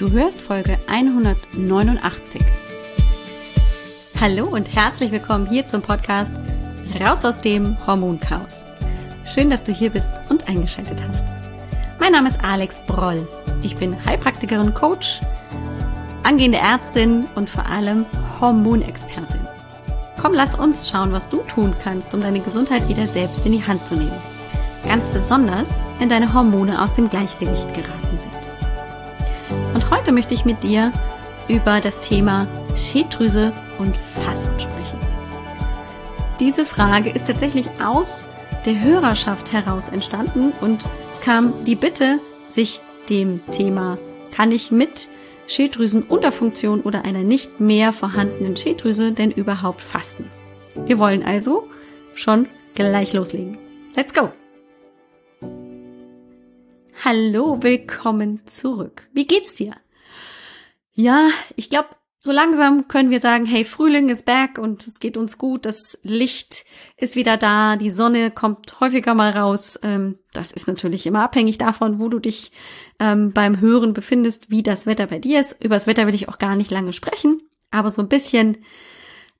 Du hörst Folge 189. Hallo und herzlich willkommen hier zum Podcast Raus aus dem Hormonchaos. Schön, dass du hier bist und eingeschaltet hast. Mein Name ist Alex Broll. Ich bin Heilpraktikerin, Coach, angehende Ärztin und vor allem Hormonexpertin. Komm, lass uns schauen, was du tun kannst, um deine Gesundheit wieder selbst in die Hand zu nehmen. Ganz besonders, wenn deine Hormone aus dem Gleichgewicht geraten sind. Heute möchte ich mit dir über das Thema Schilddrüse und Fasten sprechen. Diese Frage ist tatsächlich aus der Hörerschaft heraus entstanden und es kam die Bitte, sich dem Thema kann ich mit Schilddrüsenunterfunktion oder einer nicht mehr vorhandenen Schilddrüse denn überhaupt fasten? Wir wollen also schon gleich loslegen. Let's go! Hallo, willkommen zurück. Wie geht's dir? Ja, ich glaube, so langsam können wir sagen, hey, Frühling ist back und es geht uns gut, das Licht ist wieder da, die Sonne kommt häufiger mal raus. Ähm, das ist natürlich immer abhängig davon, wo du dich ähm, beim Hören befindest, wie das Wetter bei dir ist. Über das Wetter will ich auch gar nicht lange sprechen, aber so ein bisschen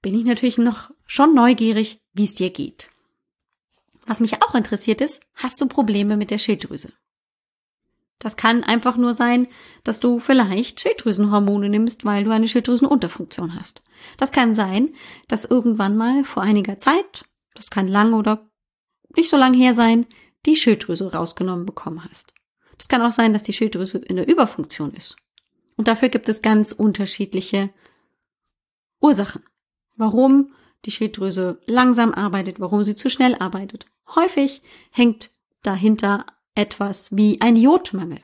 bin ich natürlich noch schon neugierig, wie es dir geht. Was mich auch interessiert ist, hast du Probleme mit der Schilddrüse? Das kann einfach nur sein, dass du vielleicht Schilddrüsenhormone nimmst, weil du eine Schilddrüsenunterfunktion hast. Das kann sein, dass irgendwann mal vor einiger Zeit, das kann lang oder nicht so lang her sein, die Schilddrüse rausgenommen bekommen hast. Das kann auch sein, dass die Schilddrüse in der Überfunktion ist. Und dafür gibt es ganz unterschiedliche Ursachen. Warum die Schilddrüse langsam arbeitet, warum sie zu schnell arbeitet. Häufig hängt dahinter etwas wie ein Jodmangel.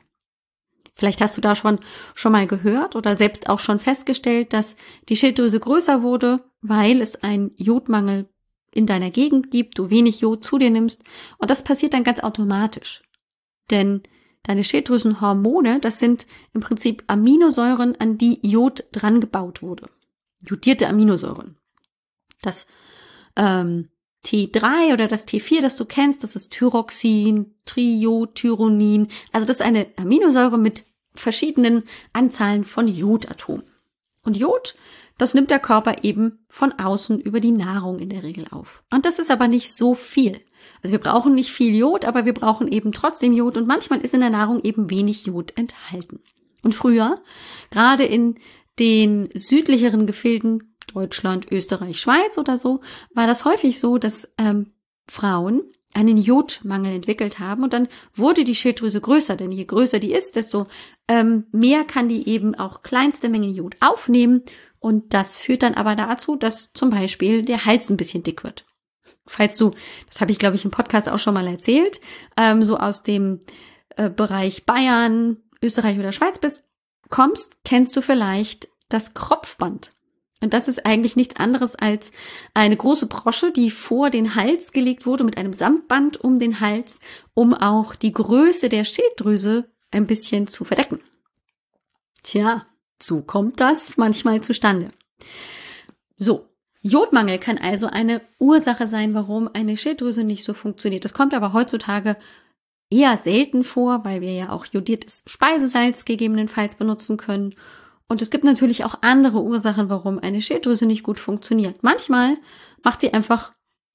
Vielleicht hast du da schon, schon mal gehört oder selbst auch schon festgestellt, dass die Schilddrüse größer wurde, weil es einen Jodmangel in deiner Gegend gibt, du wenig Jod zu dir nimmst. Und das passiert dann ganz automatisch. Denn deine Schilddrüsenhormone, das sind im Prinzip Aminosäuren, an die Jod dran gebaut wurde. Jodierte Aminosäuren. Das ähm, T3 oder das T4, das du kennst, das ist Thyroxin, Triiodtyronin. Also das ist eine Aminosäure mit verschiedenen Anzahlen von Jodatomen. Und Jod, das nimmt der Körper eben von außen über die Nahrung in der Regel auf. Und das ist aber nicht so viel. Also wir brauchen nicht viel Jod, aber wir brauchen eben trotzdem Jod und manchmal ist in der Nahrung eben wenig Jod enthalten. Und früher, gerade in den südlicheren Gefilden, Deutschland, Österreich, Schweiz oder so, war das häufig so, dass ähm, Frauen einen Jodmangel entwickelt haben und dann wurde die Schilddrüse größer, denn je größer die ist, desto ähm, mehr kann die eben auch kleinste Mengen Jod aufnehmen und das führt dann aber dazu, dass zum Beispiel der Hals ein bisschen dick wird. Falls du, das habe ich glaube ich im Podcast auch schon mal erzählt, ähm, so aus dem äh, Bereich Bayern, Österreich oder Schweiz bist, kommst, kennst du vielleicht das Kropfband. Und das ist eigentlich nichts anderes als eine große Brosche, die vor den Hals gelegt wurde mit einem Samtband um den Hals, um auch die Größe der Schilddrüse ein bisschen zu verdecken. Tja, so kommt das manchmal zustande. So, Jodmangel kann also eine Ursache sein, warum eine Schilddrüse nicht so funktioniert. Das kommt aber heutzutage eher selten vor, weil wir ja auch jodiertes Speisesalz gegebenenfalls benutzen können und es gibt natürlich auch andere Ursachen, warum eine Schilddrüse nicht gut funktioniert. Manchmal macht sie einfach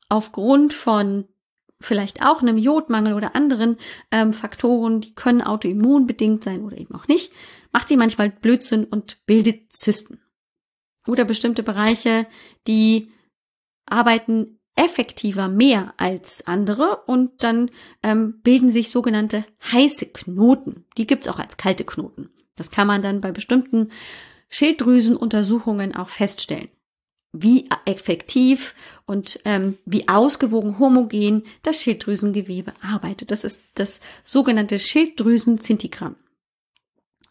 aufgrund von vielleicht auch einem Jodmangel oder anderen ähm, Faktoren, die können autoimmunbedingt sein oder eben auch nicht, macht sie manchmal Blödsinn und bildet Zysten. Oder bestimmte Bereiche, die arbeiten effektiver mehr als andere und dann ähm, bilden sich sogenannte heiße Knoten. Die gibt's auch als kalte Knoten. Das kann man dann bei bestimmten Schilddrüsenuntersuchungen auch feststellen. Wie effektiv und ähm, wie ausgewogen homogen das Schilddrüsengewebe arbeitet. Das ist das sogenannte Schilddrüsenzintigramm.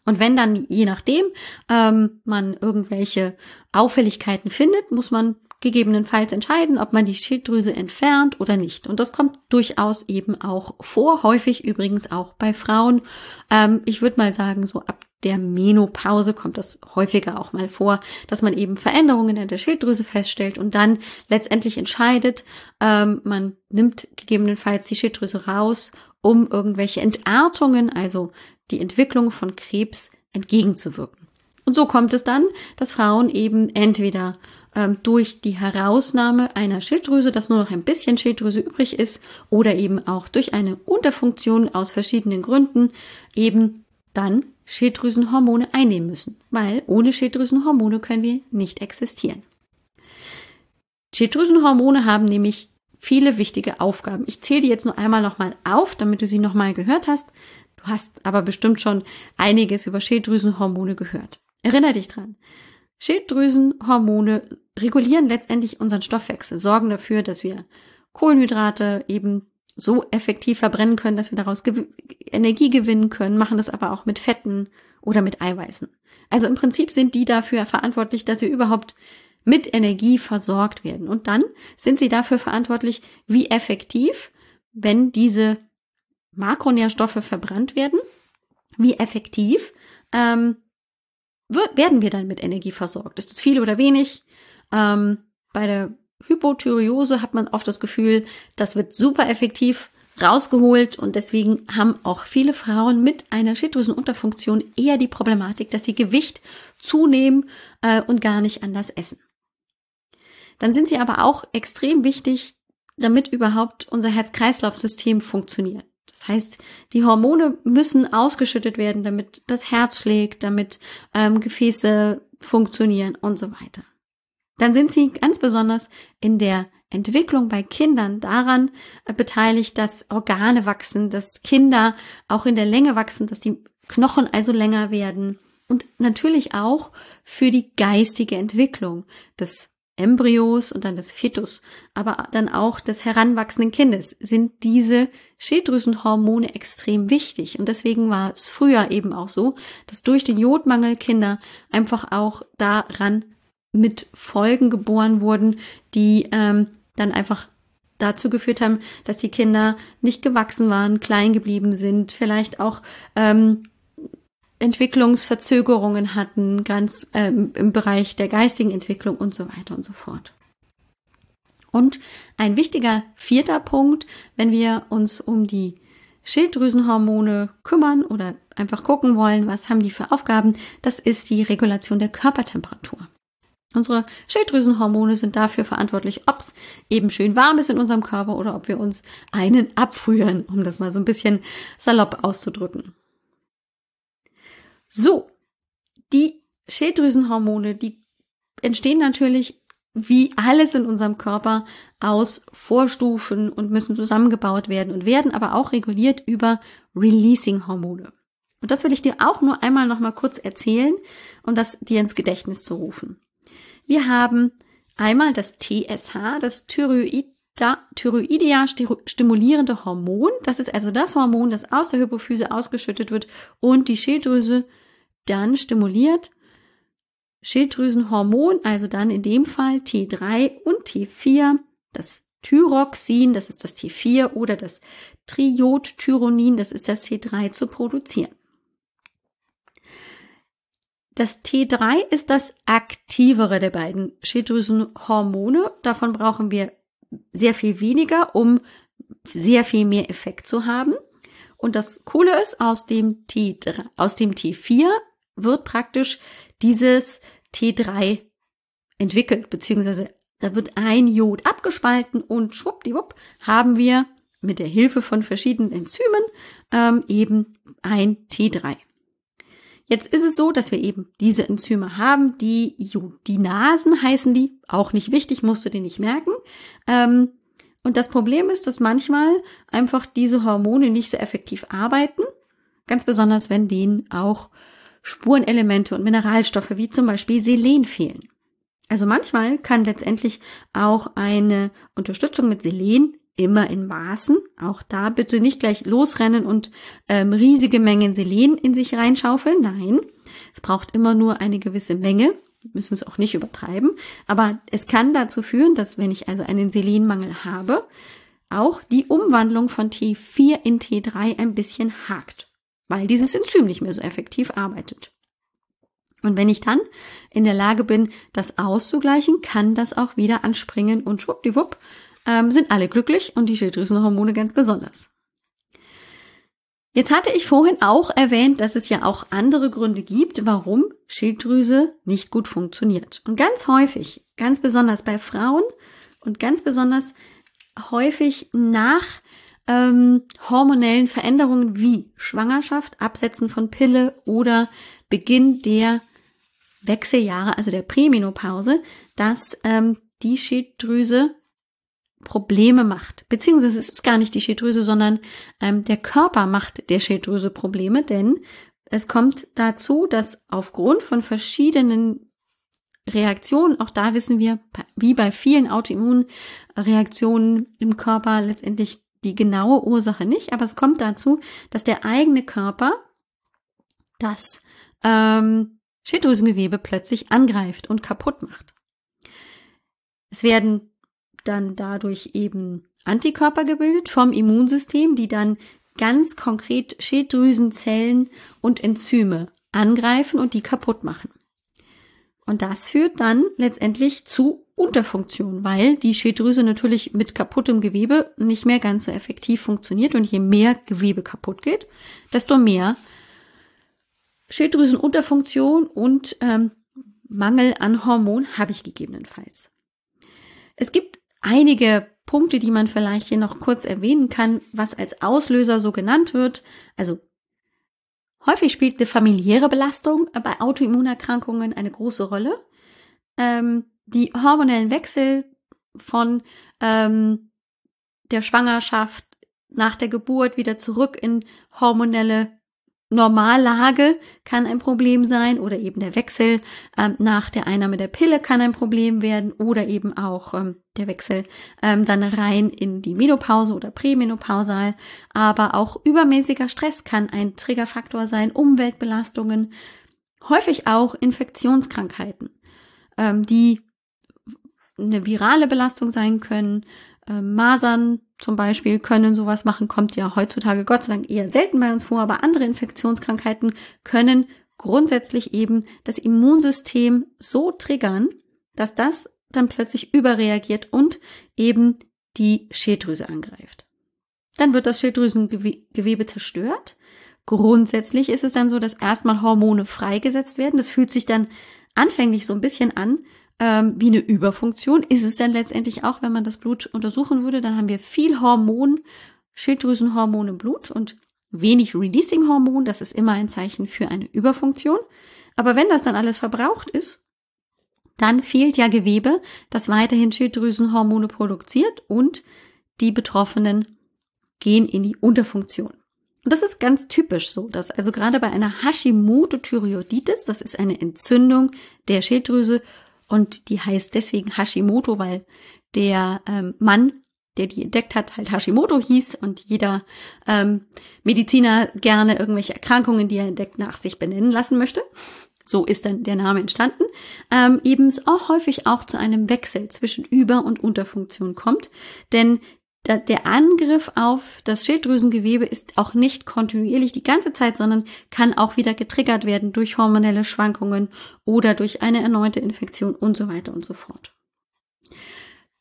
Und wenn dann, je nachdem, ähm, man irgendwelche Auffälligkeiten findet, muss man gegebenenfalls entscheiden, ob man die Schilddrüse entfernt oder nicht. Und das kommt durchaus eben auch vor, häufig übrigens auch bei Frauen. Ähm, ich würde mal sagen, so ab der Menopause kommt das häufiger auch mal vor, dass man eben Veränderungen in der Schilddrüse feststellt und dann letztendlich entscheidet, ähm, man nimmt gegebenenfalls die Schilddrüse raus, um irgendwelche Entartungen, also die Entwicklung von Krebs entgegenzuwirken. Und so kommt es dann, dass Frauen eben entweder ähm, durch die Herausnahme einer Schilddrüse, dass nur noch ein bisschen Schilddrüse übrig ist, oder eben auch durch eine Unterfunktion aus verschiedenen Gründen eben dann Schilddrüsenhormone einnehmen müssen, weil ohne Schilddrüsenhormone können wir nicht existieren. Schilddrüsenhormone haben nämlich viele wichtige Aufgaben. Ich zähle die jetzt nur einmal nochmal auf, damit du sie nochmal gehört hast. Du hast aber bestimmt schon einiges über Schilddrüsenhormone gehört. Erinner dich dran. Schilddrüsenhormone regulieren letztendlich unseren Stoffwechsel, sorgen dafür, dass wir Kohlenhydrate eben so effektiv verbrennen können, dass wir daraus Energie gewinnen können, machen das aber auch mit Fetten oder mit Eiweißen. Also im Prinzip sind die dafür verantwortlich, dass wir überhaupt mit Energie versorgt werden. Und dann sind sie dafür verantwortlich, wie effektiv, wenn diese Makronährstoffe verbrannt werden, wie effektiv ähm, werden wir dann mit Energie versorgt? Ist es viel oder wenig? Ähm, bei der Hypothyreose hat man oft das Gefühl, das wird super effektiv rausgeholt und deswegen haben auch viele Frauen mit einer Schilddrüsenunterfunktion eher die Problematik, dass sie Gewicht zunehmen äh, und gar nicht anders essen. Dann sind sie aber auch extrem wichtig, damit überhaupt unser Herz-Kreislauf-System funktioniert. Das heißt, die Hormone müssen ausgeschüttet werden, damit das Herz schlägt, damit ähm, Gefäße funktionieren und so weiter. Dann sind sie ganz besonders in der Entwicklung bei Kindern daran äh, beteiligt, dass Organe wachsen, dass Kinder auch in der Länge wachsen, dass die Knochen also länger werden und natürlich auch für die geistige Entwicklung des Embryos und dann des Fetus, aber dann auch des heranwachsenden Kindes sind diese Schilddrüsenhormone extrem wichtig. Und deswegen war es früher eben auch so, dass durch den Jodmangel Kinder einfach auch daran mit Folgen geboren wurden, die ähm, dann einfach dazu geführt haben, dass die Kinder nicht gewachsen waren, klein geblieben sind, vielleicht auch ähm, Entwicklungsverzögerungen hatten, ganz ähm, im Bereich der geistigen Entwicklung und so weiter und so fort. Und ein wichtiger vierter Punkt, wenn wir uns um die Schilddrüsenhormone kümmern oder einfach gucken wollen, was haben die für Aufgaben, das ist die Regulation der Körpertemperatur. Unsere Schilddrüsenhormone sind dafür verantwortlich, ob es eben schön warm ist in unserem Körper oder ob wir uns einen abfrieren, um das mal so ein bisschen salopp auszudrücken. So, die Schilddrüsenhormone, die entstehen natürlich wie alles in unserem Körper aus Vorstufen und müssen zusammengebaut werden und werden aber auch reguliert über Releasing-Hormone. Und das will ich dir auch nur einmal noch mal kurz erzählen, um das dir ins Gedächtnis zu rufen. Wir haben einmal das TSH, das Thyroid Thyroidea stimulierende Hormon. Das ist also das Hormon, das aus der Hypophyse ausgeschüttet wird und die Schilddrüse dann stimuliert Schilddrüsenhormon, also dann in dem Fall T3 und T4, das Thyroxin, das ist das T4 oder das Triodtyronin, das ist das T3 zu produzieren. Das T3 ist das aktivere der beiden Schilddrüsenhormone. Davon brauchen wir sehr viel weniger, um sehr viel mehr Effekt zu haben. Und das Coole ist, aus dem T3, aus dem T4 wird praktisch dieses T3 entwickelt, beziehungsweise da wird ein Jod abgespalten und schwuppdiwupp haben wir mit der Hilfe von verschiedenen Enzymen ähm, eben ein T3. Jetzt ist es so, dass wir eben diese Enzyme haben, die Jodinasen heißen die, auch nicht wichtig, musst du dir nicht merken. Ähm, und das Problem ist, dass manchmal einfach diese Hormone nicht so effektiv arbeiten, ganz besonders wenn denen auch Spurenelemente und Mineralstoffe wie zum Beispiel Selen fehlen. Also manchmal kann letztendlich auch eine Unterstützung mit Selen immer in Maßen, auch da bitte nicht gleich losrennen und ähm, riesige Mengen Selen in sich reinschaufeln. Nein, es braucht immer nur eine gewisse Menge, müssen es auch nicht übertreiben, aber es kann dazu führen, dass wenn ich also einen Selenmangel habe, auch die Umwandlung von T4 in T3 ein bisschen hakt weil dieses Enzym nicht mehr so effektiv arbeitet. Und wenn ich dann in der Lage bin, das auszugleichen, kann das auch wieder anspringen und schwuppdiwupp ähm, sind alle glücklich und die Schilddrüsenhormone ganz besonders. Jetzt hatte ich vorhin auch erwähnt, dass es ja auch andere Gründe gibt, warum Schilddrüse nicht gut funktioniert. Und ganz häufig, ganz besonders bei Frauen und ganz besonders häufig nach ähm, hormonellen Veränderungen wie Schwangerschaft, Absetzen von Pille oder Beginn der Wechseljahre, also der Prämenopause, dass ähm, die Schilddrüse Probleme macht. Beziehungsweise es ist gar nicht die Schilddrüse, sondern ähm, der Körper macht der Schilddrüse Probleme, denn es kommt dazu, dass aufgrund von verschiedenen Reaktionen, auch da wissen wir, wie bei vielen Autoimmunreaktionen im Körper letztendlich die genaue Ursache nicht, aber es kommt dazu, dass der eigene Körper das ähm, Schilddrüsengewebe plötzlich angreift und kaputt macht. Es werden dann dadurch eben Antikörper gebildet vom Immunsystem, die dann ganz konkret Schilddrüsenzellen und Enzyme angreifen und die kaputt machen. Und das führt dann letztendlich zu Unterfunktion, weil die Schilddrüse natürlich mit kaputtem Gewebe nicht mehr ganz so effektiv funktioniert und je mehr Gewebe kaputt geht, desto mehr Schilddrüsenunterfunktion und ähm, Mangel an Hormon habe ich gegebenenfalls. Es gibt einige Punkte, die man vielleicht hier noch kurz erwähnen kann, was als Auslöser so genannt wird. Also häufig spielt eine familiäre Belastung bei Autoimmunerkrankungen eine große Rolle. Ähm, die hormonellen Wechsel von ähm, der Schwangerschaft nach der Geburt wieder zurück in hormonelle Normallage kann ein Problem sein oder eben der Wechsel ähm, nach der Einnahme der Pille kann ein Problem werden oder eben auch ähm, der Wechsel ähm, dann rein in die Menopause oder Prämenopausal. Aber auch übermäßiger Stress kann ein Triggerfaktor sein, Umweltbelastungen, häufig auch Infektionskrankheiten, ähm, die eine virale Belastung sein können, äh, Masern zum Beispiel können sowas machen, kommt ja heutzutage Gott sei Dank eher selten bei uns vor, aber andere Infektionskrankheiten können grundsätzlich eben das Immunsystem so triggern, dass das dann plötzlich überreagiert und eben die Schilddrüse angreift. Dann wird das Schilddrüsengewebe zerstört. Grundsätzlich ist es dann so, dass erstmal Hormone freigesetzt werden. Das fühlt sich dann anfänglich so ein bisschen an ähm, wie eine Überfunktion. Ist es dann letztendlich auch, wenn man das Blut untersuchen würde, dann haben wir viel Hormon, Schilddrüsenhormon im Blut und wenig Releasing-Hormon. Das ist immer ein Zeichen für eine Überfunktion. Aber wenn das dann alles verbraucht ist, dann fehlt ja Gewebe, das weiterhin Schilddrüsenhormone produziert und die Betroffenen gehen in die Unterfunktion. Und das ist ganz typisch so, dass also gerade bei einer Hashimoto-Thyreoiditis, das ist eine Entzündung der Schilddrüse, und die heißt deswegen Hashimoto, weil der ähm, Mann, der die entdeckt hat, halt Hashimoto hieß und jeder ähm, Mediziner gerne irgendwelche Erkrankungen, die er entdeckt, nach sich benennen lassen möchte. So ist dann der Name entstanden. Ähm, eben auch häufig auch zu einem Wechsel zwischen Über- und Unterfunktion kommt. Denn der Angriff auf das Schilddrüsengewebe ist auch nicht kontinuierlich die ganze Zeit, sondern kann auch wieder getriggert werden durch hormonelle Schwankungen oder durch eine erneute Infektion und so weiter und so fort.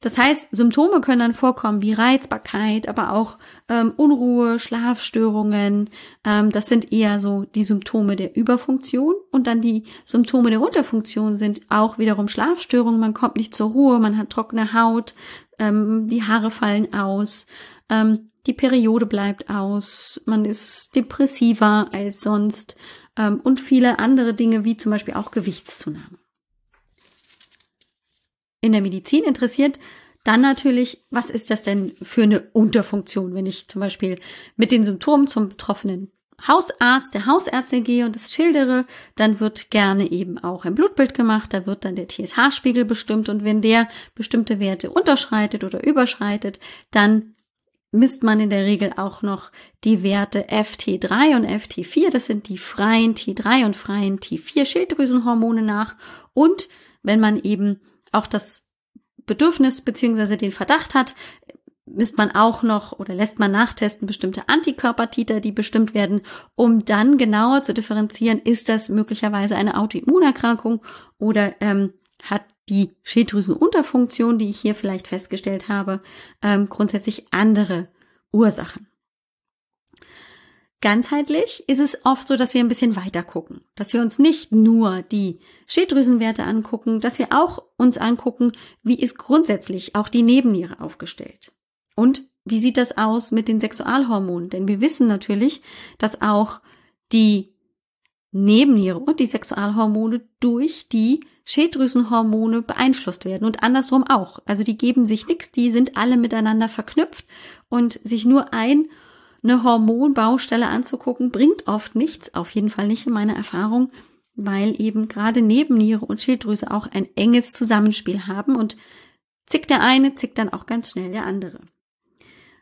Das heißt, Symptome können dann vorkommen wie Reizbarkeit, aber auch ähm, Unruhe, Schlafstörungen. Ähm, das sind eher so die Symptome der Überfunktion. Und dann die Symptome der Unterfunktion sind auch wiederum Schlafstörungen. Man kommt nicht zur Ruhe, man hat trockene Haut, ähm, die Haare fallen aus, ähm, die Periode bleibt aus, man ist depressiver als sonst ähm, und viele andere Dinge wie zum Beispiel auch Gewichtszunahme in der Medizin interessiert, dann natürlich, was ist das denn für eine Unterfunktion, wenn ich zum Beispiel mit den Symptomen zum betroffenen Hausarzt, der Hausärztin gehe und das schildere, dann wird gerne eben auch ein Blutbild gemacht, da wird dann der TSH-Spiegel bestimmt und wenn der bestimmte Werte unterschreitet oder überschreitet, dann misst man in der Regel auch noch die Werte FT3 und FT4, das sind die freien T3 und freien T4 Schilddrüsenhormone nach und wenn man eben auch das Bedürfnis beziehungsweise den Verdacht hat, misst man auch noch oder lässt man nachtesten bestimmte Antikörpertiter, die bestimmt werden, um dann genauer zu differenzieren, ist das möglicherweise eine Autoimmunerkrankung oder ähm, hat die Schilddrüsenunterfunktion, die ich hier vielleicht festgestellt habe, ähm, grundsätzlich andere Ursachen. Ganzheitlich ist es oft so, dass wir ein bisschen weiter gucken, dass wir uns nicht nur die Schilddrüsenwerte angucken, dass wir auch uns angucken, wie ist grundsätzlich auch die Nebenniere aufgestellt. Und wie sieht das aus mit den Sexualhormonen? Denn wir wissen natürlich, dass auch die Nebenniere und die Sexualhormone durch die Schilddrüsenhormone beeinflusst werden und andersrum auch. Also die geben sich nichts, die sind alle miteinander verknüpft und sich nur ein eine Hormonbaustelle anzugucken, bringt oft nichts, auf jeden Fall nicht in meiner Erfahrung, weil eben gerade Nebenniere und Schilddrüse auch ein enges Zusammenspiel haben und zickt der eine, zickt dann auch ganz schnell der andere.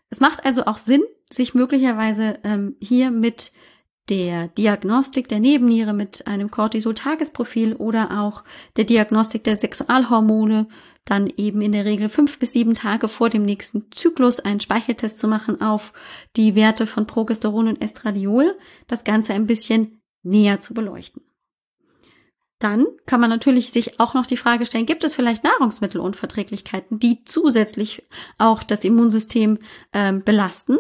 Es macht also auch Sinn, sich möglicherweise ähm, hier mit der Diagnostik der Nebenniere mit einem Cortisol-Tagesprofil oder auch der Diagnostik der Sexualhormone dann eben in der Regel fünf bis sieben Tage vor dem nächsten Zyklus einen Speicheltest zu machen auf die Werte von Progesteron und Estradiol, das Ganze ein bisschen näher zu beleuchten. Dann kann man natürlich sich auch noch die Frage stellen, gibt es vielleicht Nahrungsmittelunverträglichkeiten, die zusätzlich auch das Immunsystem ähm, belasten?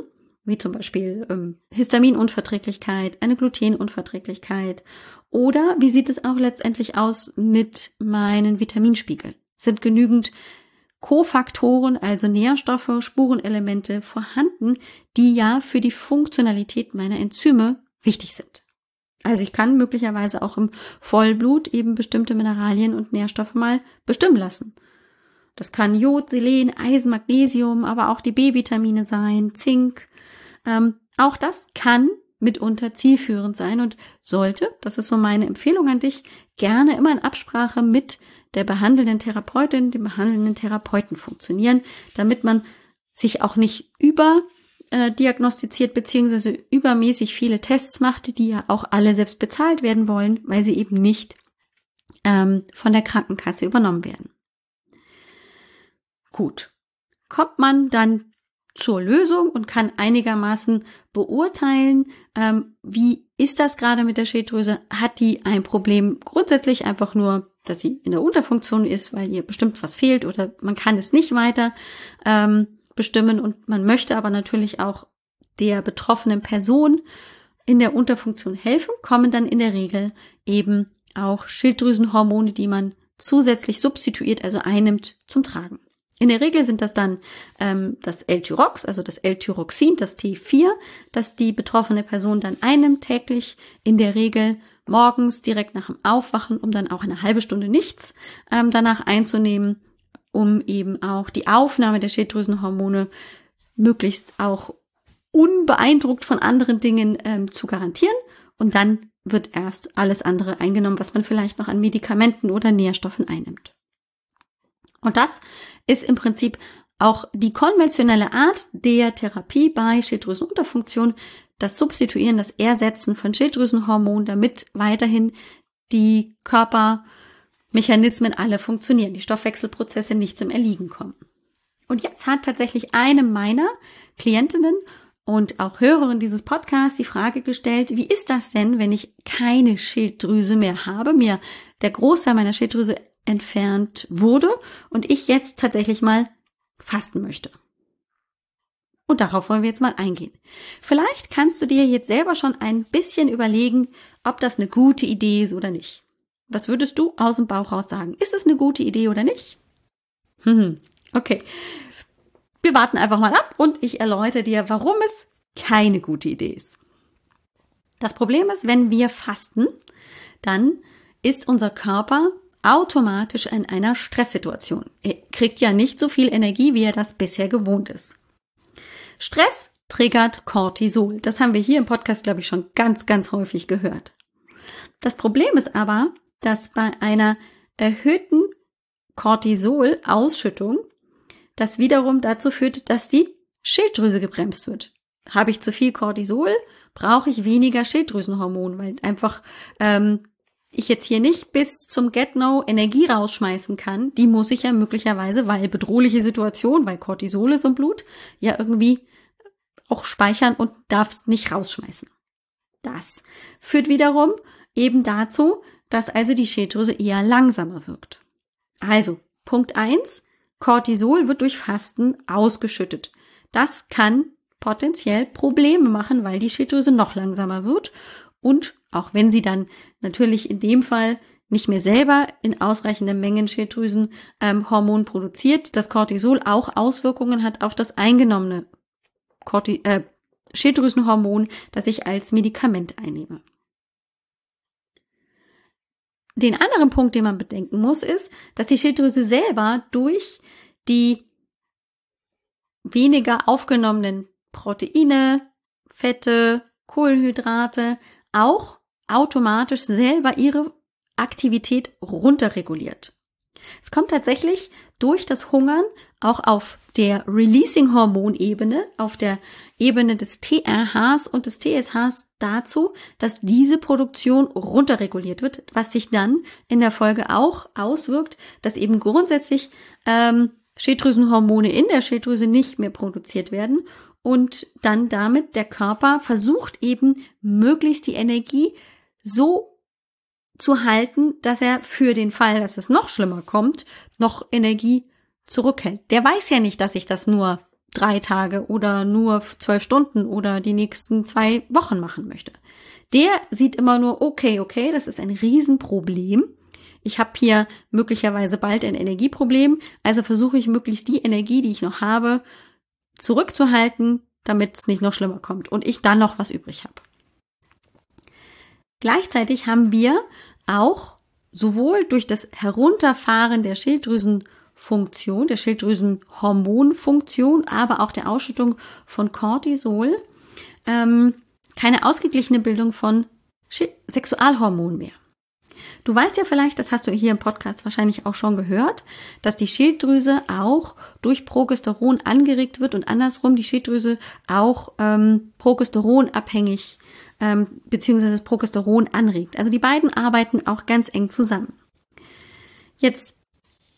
wie zum Beispiel ähm, Histaminunverträglichkeit, eine Glutenunverträglichkeit oder wie sieht es auch letztendlich aus mit meinen Vitaminspiegeln? Sind genügend Kofaktoren, also Nährstoffe, Spurenelemente vorhanden, die ja für die Funktionalität meiner Enzyme wichtig sind. Also ich kann möglicherweise auch im Vollblut eben bestimmte Mineralien und Nährstoffe mal bestimmen lassen. Das kann Jod, Selen, Eisen, Magnesium, aber auch die B-Vitamine sein, Zink, ähm, auch das kann mitunter zielführend sein und sollte, das ist so meine Empfehlung an dich, gerne immer in Absprache mit der behandelnden Therapeutin, dem behandelnden Therapeuten funktionieren, damit man sich auch nicht über diagnostiziert beziehungsweise übermäßig viele Tests macht, die ja auch alle selbst bezahlt werden wollen, weil sie eben nicht ähm, von der Krankenkasse übernommen werden. Gut. Kommt man dann zur Lösung und kann einigermaßen beurteilen, ähm, wie ist das gerade mit der Schilddrüse? Hat die ein Problem grundsätzlich einfach nur, dass sie in der Unterfunktion ist, weil ihr bestimmt was fehlt oder man kann es nicht weiter ähm, bestimmen und man möchte aber natürlich auch der betroffenen Person in der Unterfunktion helfen, kommen dann in der Regel eben auch Schilddrüsenhormone, die man zusätzlich substituiert, also einnimmt, zum Tragen. In der Regel sind das dann ähm, das L-Tyrox, also das L-Tyroxin, das T4, das die betroffene Person dann einnimmt täglich, in der Regel morgens direkt nach dem Aufwachen, um dann auch eine halbe Stunde nichts ähm, danach einzunehmen, um eben auch die Aufnahme der Schilddrüsenhormone möglichst auch unbeeindruckt von anderen Dingen ähm, zu garantieren. Und dann wird erst alles andere eingenommen, was man vielleicht noch an Medikamenten oder Nährstoffen einnimmt. Und das ist im Prinzip auch die konventionelle Art der Therapie bei Schilddrüsenunterfunktion, das Substituieren, das Ersetzen von Schilddrüsenhormonen, damit weiterhin die Körpermechanismen alle funktionieren, die Stoffwechselprozesse nicht zum Erliegen kommen. Und jetzt hat tatsächlich eine meiner Klientinnen und auch Hörerin dieses Podcasts die Frage gestellt, wie ist das denn, wenn ich keine Schilddrüse mehr habe, mir der Großteil meiner Schilddrüse entfernt wurde und ich jetzt tatsächlich mal fasten möchte. Und darauf wollen wir jetzt mal eingehen. Vielleicht kannst du dir jetzt selber schon ein bisschen überlegen, ob das eine gute Idee ist oder nicht. Was würdest du aus dem Bauch raus sagen? Ist es eine gute Idee oder nicht? Hm, okay. Wir warten einfach mal ab und ich erläutere dir, warum es keine gute Idee ist. Das Problem ist, wenn wir fasten, dann ist unser Körper automatisch in einer Stresssituation. Er kriegt ja nicht so viel Energie, wie er das bisher gewohnt ist. Stress triggert Cortisol. Das haben wir hier im Podcast, glaube ich, schon ganz, ganz häufig gehört. Das Problem ist aber, dass bei einer erhöhten Cortisol-Ausschüttung das wiederum dazu führt, dass die Schilddrüse gebremst wird. Habe ich zu viel Cortisol, brauche ich weniger Schilddrüsenhormon, weil einfach ähm, ich jetzt hier nicht bis zum Get-No Energie rausschmeißen kann, die muss ich ja möglicherweise, weil bedrohliche Situation, weil Cortisol ist im Blut, ja irgendwie auch speichern und darf es nicht rausschmeißen. Das führt wiederum eben dazu, dass also die Schilddrüse eher langsamer wirkt. Also, Punkt eins: Cortisol wird durch Fasten ausgeschüttet. Das kann potenziell Probleme machen, weil die Schilddrüse noch langsamer wird und auch wenn sie dann natürlich in dem Fall nicht mehr selber in ausreichenden Mengen Schilddrüsenhormon ähm, produziert, das Cortisol auch Auswirkungen hat auf das eingenommene Corti äh, Schilddrüsenhormon, das ich als Medikament einnehme. Den anderen Punkt, den man bedenken muss, ist, dass die Schilddrüse selber durch die weniger aufgenommenen Proteine, Fette, Kohlenhydrate auch automatisch selber ihre Aktivität runterreguliert. Es kommt tatsächlich durch das Hungern auch auf der Releasing-Hormon-Ebene, auf der Ebene des TRHs und des TSHs dazu, dass diese Produktion runterreguliert wird, was sich dann in der Folge auch auswirkt, dass eben grundsätzlich ähm, Schilddrüsenhormone in der Schilddrüse nicht mehr produziert werden und dann damit der Körper versucht eben möglichst die Energie so zu halten, dass er für den Fall, dass es noch schlimmer kommt, noch Energie zurückhält. Der weiß ja nicht, dass ich das nur drei Tage oder nur zwölf Stunden oder die nächsten zwei Wochen machen möchte. Der sieht immer nur, okay, okay, das ist ein Riesenproblem. Ich habe hier möglicherweise bald ein Energieproblem, also versuche ich möglichst die Energie, die ich noch habe, zurückzuhalten, damit es nicht noch schlimmer kommt und ich dann noch was übrig habe. Gleichzeitig haben wir auch sowohl durch das Herunterfahren der Schilddrüsenfunktion, der Schilddrüsenhormonfunktion, aber auch der Ausschüttung von Cortisol ähm, keine ausgeglichene Bildung von Sexualhormonen mehr. Du weißt ja vielleicht, das hast du hier im Podcast wahrscheinlich auch schon gehört, dass die Schilddrüse auch durch Progesteron angeregt wird und andersrum die Schilddrüse auch ähm, progesteronabhängig ähm, beziehungsweise das Progesteron anregt. Also die beiden arbeiten auch ganz eng zusammen. Jetzt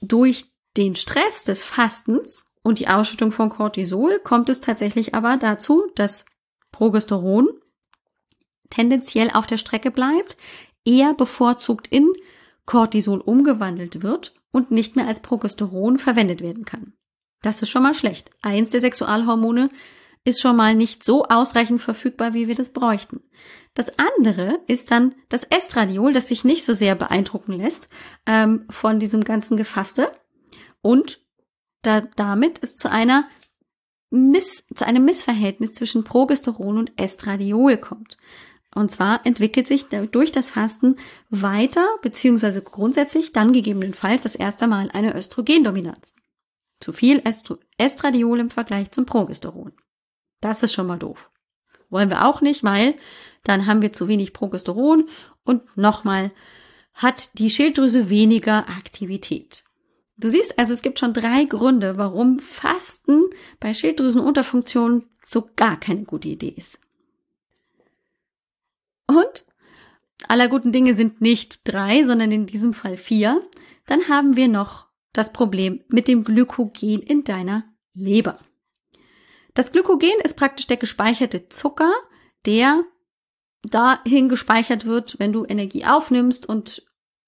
durch den Stress des Fastens und die Ausschüttung von Cortisol kommt es tatsächlich aber dazu, dass Progesteron tendenziell auf der Strecke bleibt, eher bevorzugt in Cortisol umgewandelt wird und nicht mehr als Progesteron verwendet werden kann. Das ist schon mal schlecht. Eins der Sexualhormone ist schon mal nicht so ausreichend verfügbar, wie wir das bräuchten. Das andere ist dann das Estradiol, das sich nicht so sehr beeindrucken lässt ähm, von diesem ganzen Gefaste und da, damit ist zu einer Miss, zu einem Missverhältnis zwischen Progesteron und Estradiol kommt. Und zwar entwickelt sich durch das Fasten weiter, beziehungsweise grundsätzlich dann gegebenenfalls das erste Mal eine Östrogendominanz. Zu viel Estradiol im Vergleich zum Progesteron. Das ist schon mal doof. Wollen wir auch nicht, weil dann haben wir zu wenig Progesteron und nochmal hat die Schilddrüse weniger Aktivität. Du siehst also, es gibt schon drei Gründe, warum Fasten bei Schilddrüsenunterfunktion so gar keine gute Idee ist. Und aller guten Dinge sind nicht drei, sondern in diesem Fall vier. Dann haben wir noch das Problem mit dem Glykogen in deiner Leber. Das Glykogen ist praktisch der gespeicherte Zucker, der dahin gespeichert wird, wenn du Energie aufnimmst und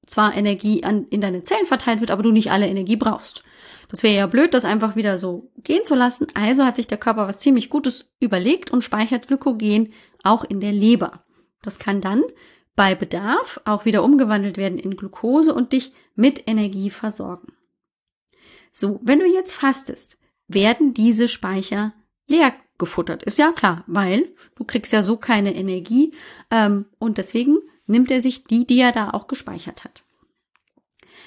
zwar Energie an, in deine Zellen verteilt wird, aber du nicht alle Energie brauchst. Das wäre ja blöd, das einfach wieder so gehen zu lassen. Also hat sich der Körper was ziemlich Gutes überlegt und speichert Glykogen auch in der Leber. Das kann dann bei Bedarf auch wieder umgewandelt werden in Glucose und dich mit Energie versorgen. So, wenn du jetzt fastest, werden diese Speicher leer gefuttert. Ist ja klar, weil du kriegst ja so keine Energie ähm, und deswegen nimmt er sich die, die er da auch gespeichert hat.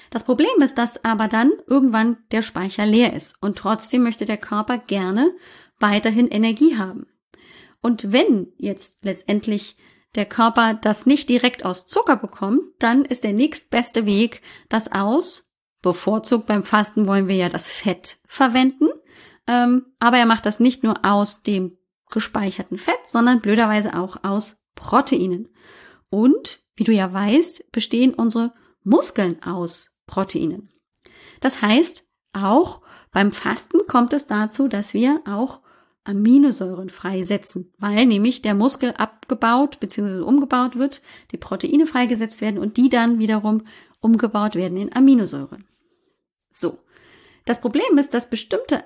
Das Problem ist, dass aber dann irgendwann der Speicher leer ist und trotzdem möchte der Körper gerne weiterhin Energie haben. Und wenn jetzt letztendlich der Körper das nicht direkt aus Zucker bekommt, dann ist der nächstbeste Weg, das aus, bevorzugt beim Fasten wollen wir ja das Fett verwenden, ähm, aber er macht das nicht nur aus dem gespeicherten Fett, sondern blöderweise auch aus Proteinen. Und, wie du ja weißt, bestehen unsere Muskeln aus Proteinen. Das heißt, auch beim Fasten kommt es dazu, dass wir auch Aminosäuren freisetzen, weil nämlich der Muskel abgebaut bzw. umgebaut wird, die Proteine freigesetzt werden und die dann wiederum umgebaut werden in Aminosäuren. So. Das Problem ist, dass bestimmte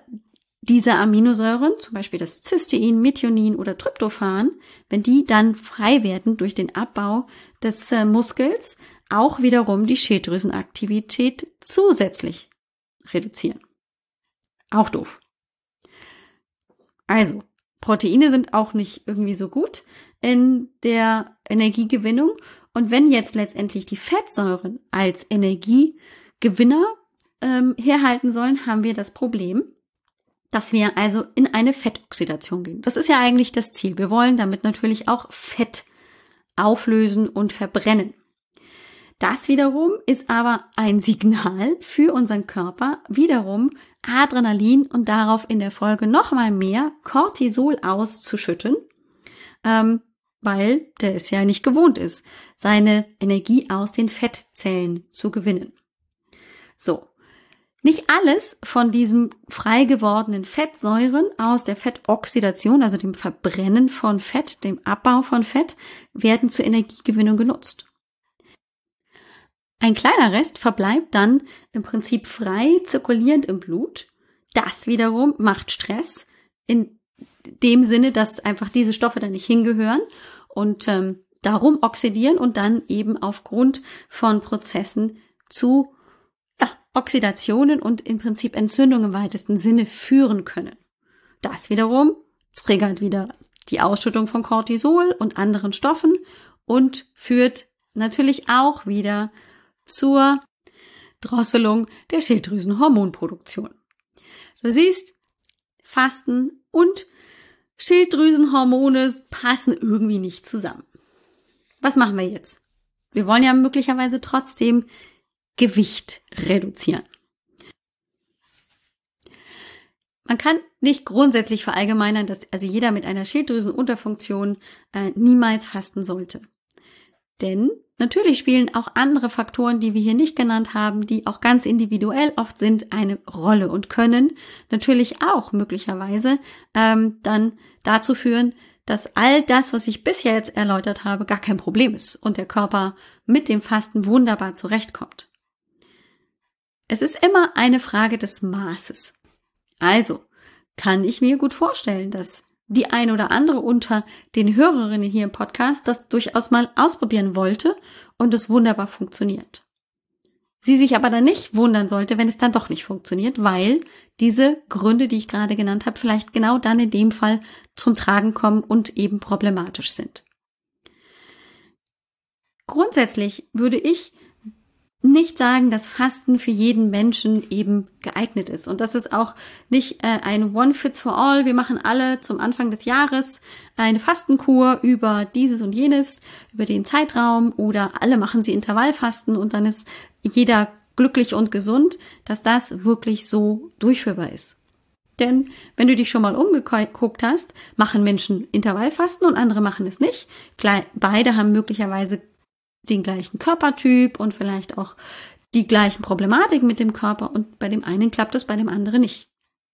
diese Aminosäuren, zum Beispiel das Cystein, Methionin oder Tryptophan, wenn die dann frei werden durch den Abbau des äh, Muskels, auch wiederum die Schilddrüsenaktivität zusätzlich reduzieren. Auch doof. Also, Proteine sind auch nicht irgendwie so gut in der Energiegewinnung. Und wenn jetzt letztendlich die Fettsäuren als Energiegewinner ähm, herhalten sollen, haben wir das Problem, dass wir also in eine Fettoxidation gehen. Das ist ja eigentlich das Ziel. Wir wollen damit natürlich auch Fett auflösen und verbrennen. Das wiederum ist aber ein Signal für unseren Körper, wiederum Adrenalin und darauf in der Folge nochmal mehr Cortisol auszuschütten, ähm, weil der es ja nicht gewohnt ist, seine Energie aus den Fettzellen zu gewinnen. So, nicht alles von diesen frei gewordenen Fettsäuren aus der Fettoxidation, also dem Verbrennen von Fett, dem Abbau von Fett, werden zur Energiegewinnung genutzt. Ein kleiner Rest verbleibt dann im Prinzip frei zirkulierend im Blut. Das wiederum macht Stress in dem Sinne, dass einfach diese Stoffe da nicht hingehören und ähm, darum oxidieren und dann eben aufgrund von Prozessen zu Oxidationen und im Prinzip Entzündungen im weitesten Sinne führen können. Das wiederum triggert wieder die Ausschüttung von Cortisol und anderen Stoffen und führt natürlich auch wieder zur Drosselung der Schilddrüsenhormonproduktion. Du siehst, Fasten und Schilddrüsenhormone passen irgendwie nicht zusammen. Was machen wir jetzt? Wir wollen ja möglicherweise trotzdem Gewicht reduzieren. Man kann nicht grundsätzlich verallgemeinern, dass also jeder mit einer Schilddrüsenunterfunktion äh, niemals fasten sollte. Denn natürlich spielen auch andere Faktoren, die wir hier nicht genannt haben, die auch ganz individuell oft sind, eine Rolle und können natürlich auch möglicherweise ähm, dann dazu führen, dass all das, was ich bisher jetzt erläutert habe, gar kein Problem ist und der Körper mit dem Fasten wunderbar zurechtkommt. Es ist immer eine Frage des Maßes. Also kann ich mir gut vorstellen, dass die ein oder andere unter den Hörerinnen hier im Podcast das durchaus mal ausprobieren wollte und es wunderbar funktioniert. Sie sich aber dann nicht wundern sollte, wenn es dann doch nicht funktioniert, weil diese Gründe, die ich gerade genannt habe, vielleicht genau dann in dem Fall zum Tragen kommen und eben problematisch sind. Grundsätzlich würde ich nicht sagen, dass Fasten für jeden Menschen eben geeignet ist. Und das ist auch nicht äh, ein One Fits for All. Wir machen alle zum Anfang des Jahres eine Fastenkur über dieses und jenes, über den Zeitraum oder alle machen sie Intervallfasten und dann ist jeder glücklich und gesund, dass das wirklich so durchführbar ist. Denn wenn du dich schon mal umgeguckt hast, machen Menschen Intervallfasten und andere machen es nicht. Beide haben möglicherweise den gleichen Körpertyp und vielleicht auch die gleichen Problematiken mit dem Körper und bei dem einen klappt es, bei dem anderen nicht.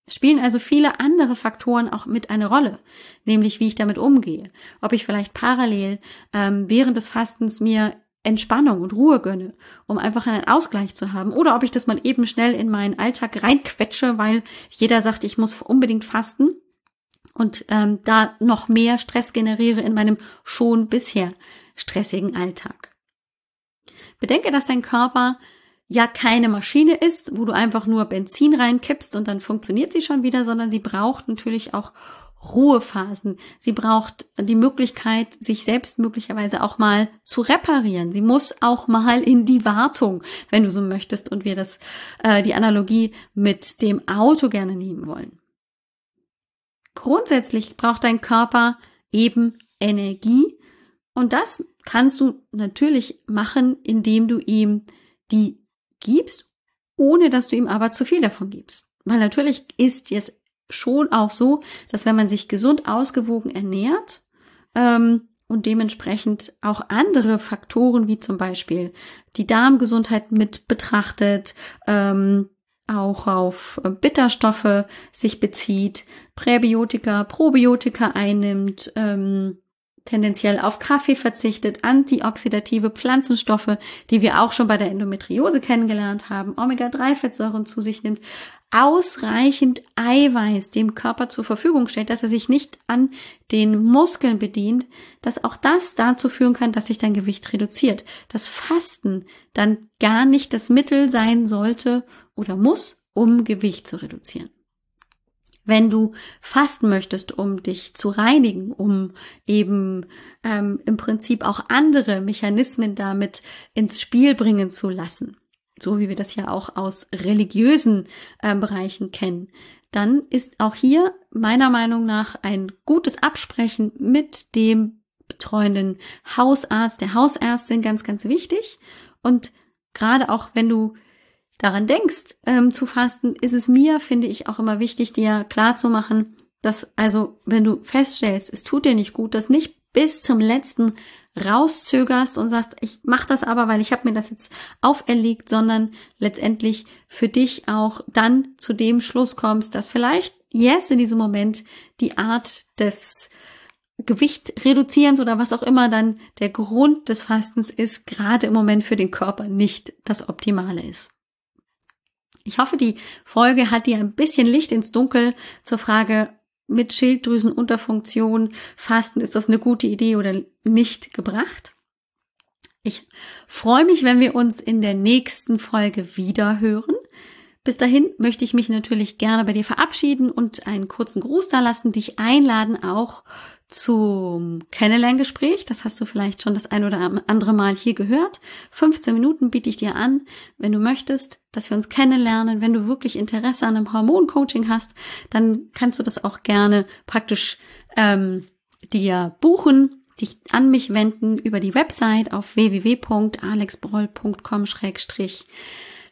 Es spielen also viele andere Faktoren auch mit eine Rolle, nämlich wie ich damit umgehe, ob ich vielleicht parallel ähm, während des Fastens mir Entspannung und Ruhe gönne, um einfach einen Ausgleich zu haben, oder ob ich das mal eben schnell in meinen Alltag reinquetsche, weil jeder sagt, ich muss unbedingt fasten und ähm, da noch mehr Stress generiere in meinem schon bisher stressigen Alltag. Bedenke, dass dein Körper ja keine Maschine ist, wo du einfach nur Benzin reinkippst und dann funktioniert sie schon wieder, sondern sie braucht natürlich auch Ruhephasen. Sie braucht die Möglichkeit, sich selbst möglicherweise auch mal zu reparieren. Sie muss auch mal in die Wartung, wenn du so möchtest und wir das äh, die Analogie mit dem Auto gerne nehmen wollen. Grundsätzlich braucht dein Körper eben Energie und das kannst du natürlich machen, indem du ihm die gibst, ohne dass du ihm aber zu viel davon gibst. Weil natürlich ist es schon auch so, dass wenn man sich gesund ausgewogen ernährt ähm, und dementsprechend auch andere Faktoren wie zum Beispiel die Darmgesundheit mit betrachtet, ähm, auch auf Bitterstoffe sich bezieht, Präbiotika, Probiotika einnimmt, ähm, tendenziell auf Kaffee verzichtet, antioxidative Pflanzenstoffe, die wir auch schon bei der Endometriose kennengelernt haben, Omega-3-Fettsäuren zu sich nimmt, ausreichend Eiweiß dem Körper zur Verfügung stellt, dass er sich nicht an den Muskeln bedient, dass auch das dazu führen kann, dass sich dein Gewicht reduziert. Das Fasten dann gar nicht das Mittel sein sollte oder muss, um Gewicht zu reduzieren wenn du fasten möchtest, um dich zu reinigen, um eben ähm, im Prinzip auch andere Mechanismen damit ins Spiel bringen zu lassen, so wie wir das ja auch aus religiösen äh, Bereichen kennen, dann ist auch hier meiner Meinung nach ein gutes Absprechen mit dem betreuenden Hausarzt, der Hausärztin ganz, ganz wichtig. Und gerade auch wenn du daran denkst, ähm, zu fasten, ist es mir, finde ich, auch immer wichtig, dir klar zu machen, dass also, wenn du feststellst, es tut dir nicht gut, das nicht bis zum letzten rauszögerst und sagst, ich mache das aber, weil ich habe mir das jetzt auferlegt, sondern letztendlich für dich auch dann zu dem Schluss kommst, dass vielleicht yes in diesem Moment die Art des Gewicht reduzierens oder was auch immer dann der Grund des Fastens ist, gerade im Moment für den Körper nicht das Optimale ist. Ich hoffe, die Folge hat dir ein bisschen Licht ins Dunkel zur Frage mit Schilddrüsenunterfunktion, Fasten, ist das eine gute Idee oder nicht gebracht? Ich freue mich, wenn wir uns in der nächsten Folge wieder hören. Bis dahin möchte ich mich natürlich gerne bei dir verabschieden und einen kurzen Gruß da lassen, dich einladen, auch zum Kennenlerngespräch. Das hast du vielleicht schon das ein oder andere Mal hier gehört. 15 Minuten biete ich dir an, wenn du möchtest, dass wir uns kennenlernen. Wenn du wirklich Interesse an einem Hormoncoaching hast, dann kannst du das auch gerne praktisch ähm, dir buchen dich an mich wenden über die Website auf www.alexbroll.com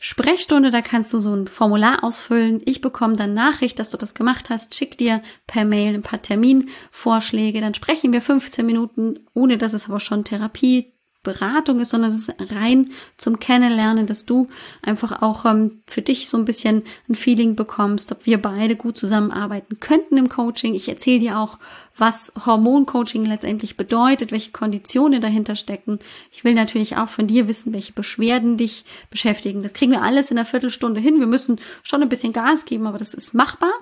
Sprechstunde, da kannst du so ein Formular ausfüllen. Ich bekomme dann Nachricht, dass du das gemacht hast, schick dir per Mail ein paar Terminvorschläge, dann sprechen wir 15 Minuten, ohne dass es aber schon Therapie Beratung ist, sondern das ist rein zum Kennenlernen, dass du einfach auch ähm, für dich so ein bisschen ein Feeling bekommst, ob wir beide gut zusammenarbeiten könnten im Coaching. Ich erzähle dir auch, was Hormoncoaching letztendlich bedeutet, welche Konditionen dahinter stecken. Ich will natürlich auch von dir wissen, welche Beschwerden dich beschäftigen. Das kriegen wir alles in einer Viertelstunde hin. Wir müssen schon ein bisschen Gas geben, aber das ist machbar.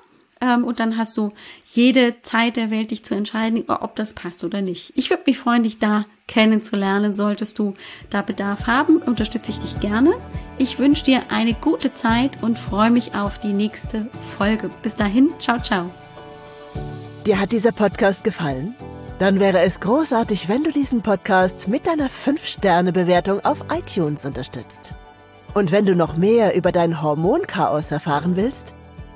Ähm, und dann hast du jede Zeit der Welt, dich zu entscheiden, ob das passt oder nicht. Ich würde mich freuen, dich da kennenzulernen. Solltest du da Bedarf haben, unterstütze ich dich gerne. Ich wünsche dir eine gute Zeit und freue mich auf die nächste Folge. Bis dahin, ciao, ciao. Dir hat dieser Podcast gefallen? Dann wäre es großartig, wenn du diesen Podcast mit deiner 5-Sterne-Bewertung auf iTunes unterstützt. Und wenn du noch mehr über dein Hormonchaos erfahren willst,